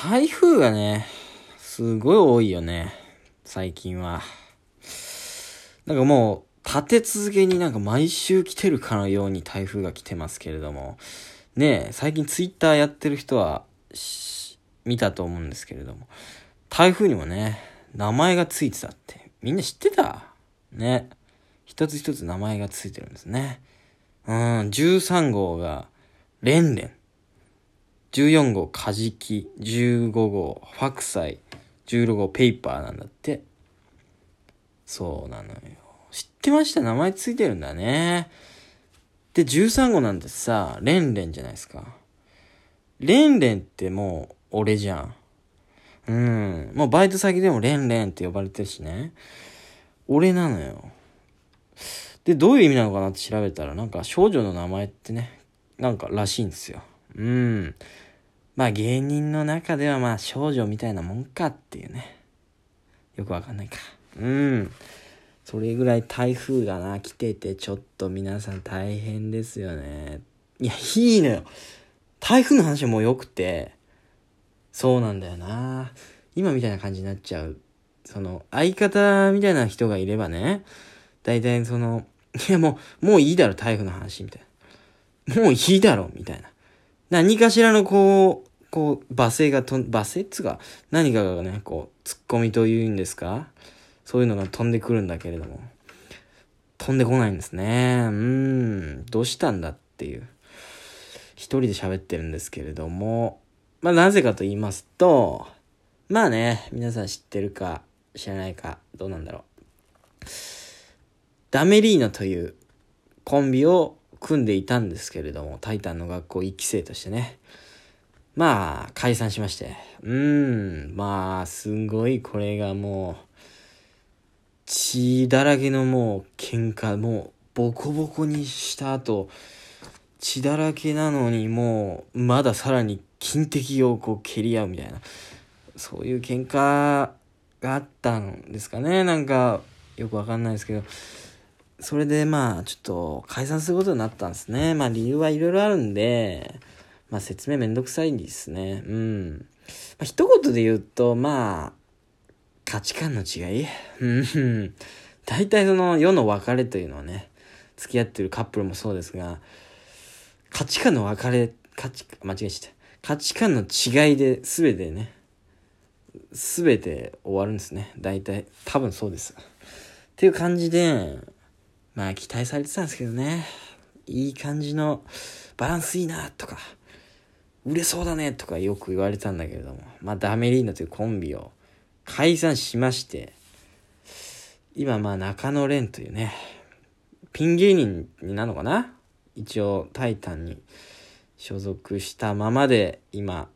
台風がね、すごい多いよね。最近は。なんかもう、立て続けになんか毎週来てるかのように台風が来てますけれども。ねえ、最近ツイッターやってる人は、見たと思うんですけれども。台風にもね、名前がついてたって。みんな知ってた？ね。一つ一つ名前がついてるんですね。うん、13号が、レンレン。14号、カジキ。15号、ファクサイ。16号、ペーパーなんだって。そうなのよ。知ってました？名前ついてるんだね。で、13号なんてさ、レンレンじゃないですか。レンレンってもう、俺じゃん。うん。もうバイト先でもレンレンって呼ばれてるしね。俺なのよ。で、どういう意味なのかなって調べたら、なんか少女の名前ってね、なんからしいんですよ。うん。まあ芸人の中ではまあ少女みたいなもんかっていうね。よくわかんないか。うん。それぐらい台風がな、来てて、ちょっと皆さん大変ですよね。いや、いいのよ。台風の話はもう良くて、そうなんだよな。今みたいな感じになっちゃう。その、相方みたいな人がいればね、大体その、いやもう、もういいだろ、台風の話、みたいな。もういいだろ、みたいな。何かしらのこう、こう、罵声がとん、罵声っつうか、何かがね、こう、突っ込みというんですか？そういうのが飛んでくるんだけれども。飛んでこないんですね。うん、どうしたんだっていう。一人で喋ってるんですけれども、まあなぜかと言いますと、まあね、皆さん知ってるか知らないか、どうなんだろう。ダメリーナというコンビを組んでいたんですけれども、タイタンの学校1期生としてね。まあ、解散しまして。うーん、まあ、すごいこれがもう、血だらけのもう喧嘩、もうボコボコにした後、血だらけなのにもう、まださらに金敵をこう蹴り合うみたいな、そういう喧嘩があったんですかね。なんか、よくわかんないですけど、それでまあ、ちょっと解散することになったんですね。まあ理由はいろいろあるんで、まあ説明めんどくさいんですね。うん。まあ、一言で言うと、まあ、価値観の違いうん。大体その世の別れというのはね、付き合ってるカップルもそうですが、価値観の別れ、価値、間違えちゃった。価値観の違いで全てね、全て終わるんですね。大体。多分そうです。っていう感じで、まあ期待されてたんですけどね。いい感じのバランスいいなとか、売れそうだねとかよく言われたんだけれども、まあダメリーナというコンビを解散しまして、今まあ中野蓮というね、ピン芸人になるのかな？一応タイタンに所属したままで今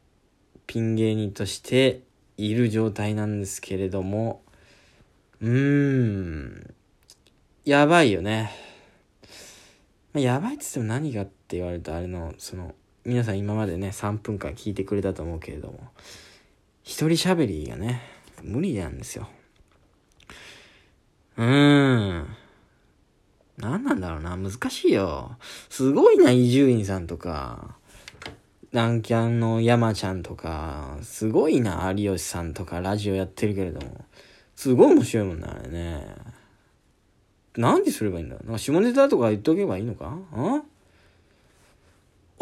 ピン芸人としている状態なんですけれども、うーん、やばいよね。まあ、やばいっつっても何がって言われるとあれの、その、皆さん今までね、3分間聞いてくれたと思うけれども、一人喋りがね、無理なんですよ。うーん。何なんだろうな、難しいよ。すごいな、伊集院さんとか、南キャンの山ちゃんとか、すごいな、有吉さんとかラジオやってるけれども、すごい面白いもんな、あれね。何ですればいいんだろうなんか下ネタとか言っとけばいいのか？ん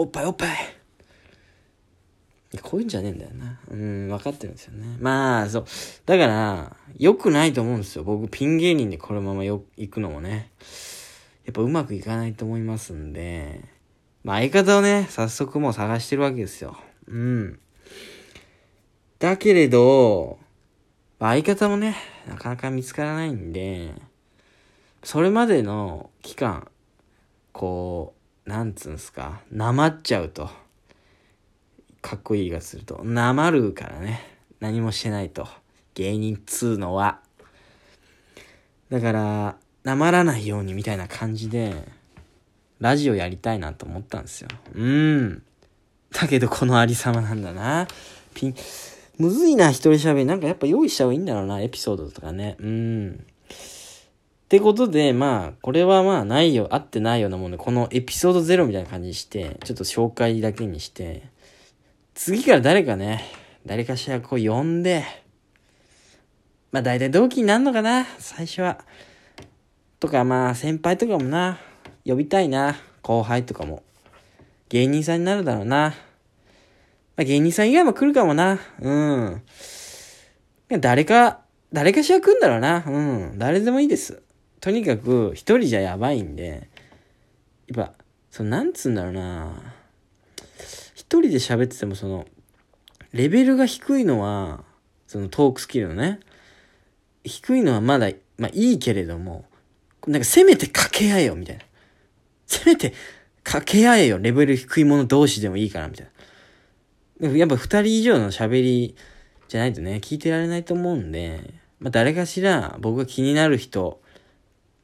おっぱいおっぱいこういうんじゃねえんだよな。うん、分かってるんですよね。まあ、そう。だから、良くないと思うんですよ。僕、ピン芸人でこのままよ、行くのもね。やっぱうまくいかないと思いますんで、まあ相方をね、早速もう探してるわけですよ。うん。だけれど、相方もね、なかなか見つからないんで、それまでの期間、こう、なんつうんすか、なまっちゃうと。かっこいいがすると。なまるからね。何もしてないと。芸人っつうのは。だから、なまらないようにみたいな感じで、ラジオやりたいなと思ったんですよ。うん。だけどこのありさまなんだな。ピン、むずいな、一人喋り。なんかやっぱ用意した方がいいんだろうな、エピソードとかね。うん。ってことで、まあ、これはまあ、ないよ、合ってないようなもんで、このエピソードゼロみたいな感じにして、ちょっと紹介だけにして、次から誰かね、誰かしらこう呼んで、まあ大体同期になるのかな、最初は。とかまあ先輩とかもな、呼びたいな、後輩とかも。芸人さんになるだろうな。まあ芸人さん以外も来るかもな。うん。誰か、誰かしら来るんだろうな。うん。誰でもいいです。とにかく、一人じゃやばいんで、やっぱ、その、なんつうんだろうな。一人で喋ってても、その、レベルが低いのは、そのトークスキルのね、低いのはまだ、まあいいけれども、なんかせめて掛け合えよ、みたいな。せめて掛け合えよ、レベル低いもの同士でもいいから、みたいな。やっぱ二人以上の喋りじゃないとね、聞いてられないと思うんで、まあ誰かしら僕が気になる人、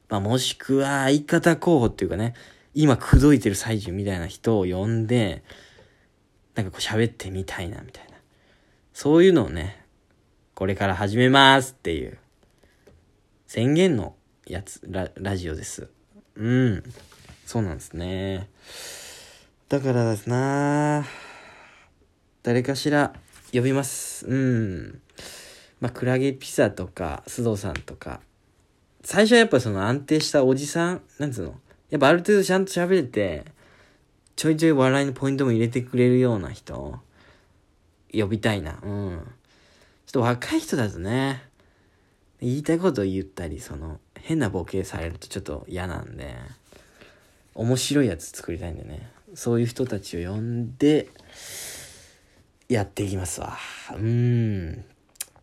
まあもしくは相方候補っていうかね、今口説いてる最中みたいな人を呼んで、なんかこう喋ってみたいな、みたいな。そういうのをね、これから始めますっていう、宣言のやつ、ラ、ラジオです。うん。そうなんですね。だからですな誰かしら呼びます。うん。まあ、クラゲピザとか、須藤さんとか。最初はやっぱその安定したおじさん、なんつうの？やっぱある程度ちゃんと喋れて、ちょいちょい笑いのポイントも入れてくれるような人呼びたいな。うん。ちょっと若い人だとね、言いたいことを言ったり、その、変なボケされるとちょっと嫌なんで、面白いやつ作りたいんでね。そういう人たちを呼んで、やっていきますわ。うん。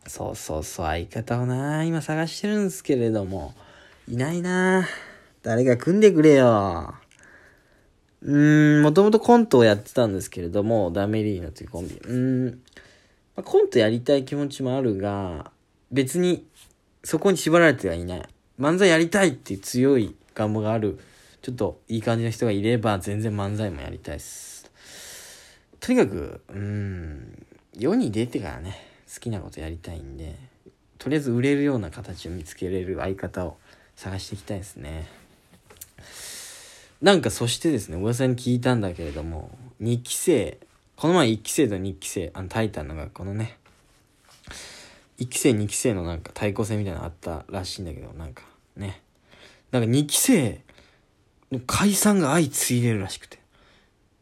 そうそうそう、相方をな、今探してるんですけれども、いないな誰か組んでくれよ。うーん、もともとコントをやってたんですけれども、ダメリーノというコンビ。うーん、まあ、コントやりたい気持ちもあるが、別にそこに縛られてはいない。漫才やりたいっていう強い願望がある、ちょっといい感じの人がいれば、全然漫才もやりたいです。とにかく、うーん、世に出てからね、好きなことやりたいんで、とりあえず売れるような形を見つけれる相方を探していきたいですね。なんかそしてですね、噂に聞いたんだけれども、2期生、この前1期生と2期生、あの、タイタンの学校のね、1期生2期生のなんか対抗戦みたいなのあったらしいんだけど、なんかね、なんか2期生の解散が相次いでるらしくて。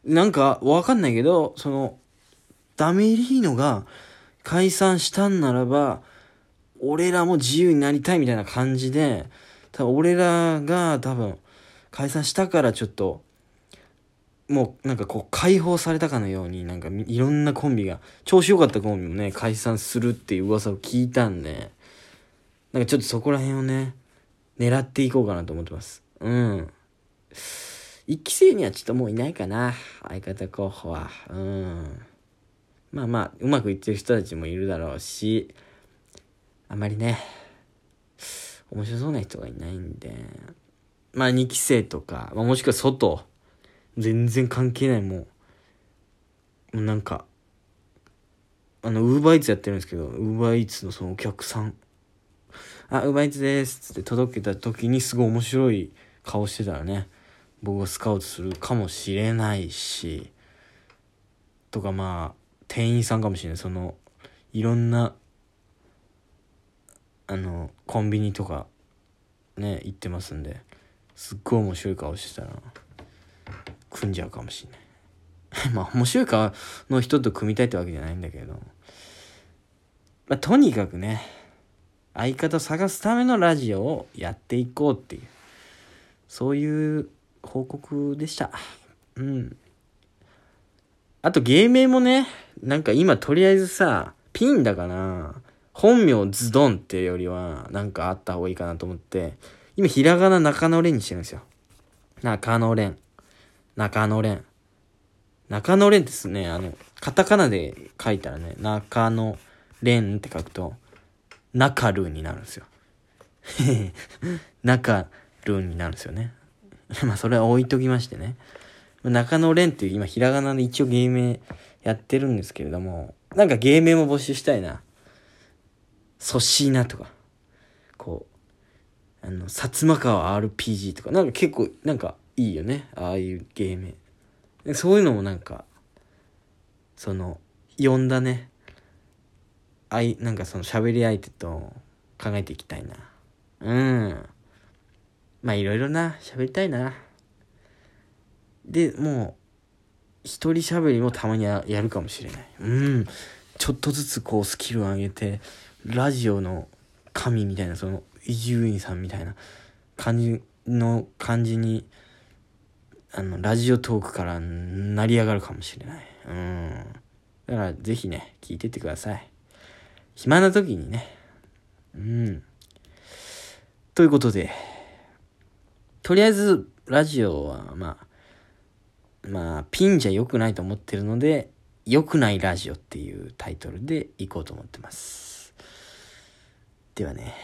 なんかわかんないけど、その、ダメリーノが解散したんならば、俺らも自由になりたいみたいな感じで、多分俺らが多分解散したからちょっと、もうなんかこう解放されたかのようになんかいろんなコンビが、調子良かったコンビもね、解散するっていう噂を聞いたんで、なんかちょっとそこら辺をね、狙っていこうかなと思ってます。うん。一期生にはちょっともういないかな。相方候補は。うん。まあまあ、うまくいってる人たちもいるだろうし、あまりね、面白そうな人がいないんで、まあ2期生とか、まあ、もしくは外、全然関係ないもう、もうなんか、あの、ウーバーイーツやってるんですけど、ウーバーイーツのそのお客さん、あ、ウーバーイーツですって届けた時にすごい面白い顔してたらね、僕がスカウトするかもしれないし、とかまあ、店員さんかもしれない。その、いろんな、あの、コンビニとか、ね、行ってますんで、すっごい面白い顔してたら、組んじゃうかもしんない。まあ、面白い顔の人と組みたいってわけじゃないんだけど、まあ、とにかくね、相方探すためのラジオをやっていこうっていう、そういう報告でした。うん。あと芸名もね、なんか今とりあえずさ、ピンだかな本名ズドンっていうよりは、なんかあった方がいいかなと思って、今、ひらがな中野蓮にしてるんですよ。中野蓮。中野蓮。中野蓮ですね、あの、カタカナで書いたらね、中野蓮って書くと、中ルーになるんですよ。中ルーになるんですよね。まあ、それは置いときましてね。中野蓮っていう今、ひらがなで一応芸名やってるんですけれども、なんか芸名も募集したいな。粗品なとか、こう、あの、薩摩川 RPG とか、なんか結構、なんかいいよね。ああいう芸名。そういうのもなんか、その、呼んだね、あい、なんかその喋り相手と考えていきたいな。うん。まあいろいろな、喋りたいな。で、もう、一人喋りもたまにややるかもしれない。うん。ちょっとずつこうスキルを上げて、ラジオの神みたいな、その、伊集院さんみたいな感じの感じに、あの、ラジオトークから成り上がるかもしれない。うん。だから、ぜひね、聞いてってください。暇な時にね。うん。ということで、とりあえず、ラジオは、まあ、まあ、ピンじゃ良くないと思ってるので、良くないラジオっていうタイトルでいこうと思ってます。ではね、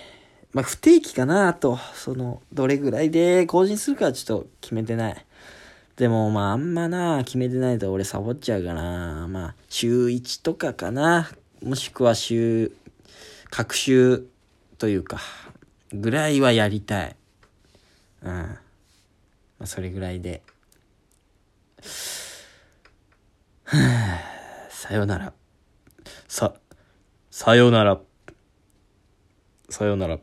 まあ、不定期かなと、その、どれぐらいで更新するかはちょっと決めてない。でも、まあ、あんまな、決めてないと俺サボっちゃうかな。まあ、週1とかかな。もしくは週、各週というか、ぐらいはやりたい。うん。まあ、それぐらいで。さよなら。さ、さよなら。さよなら。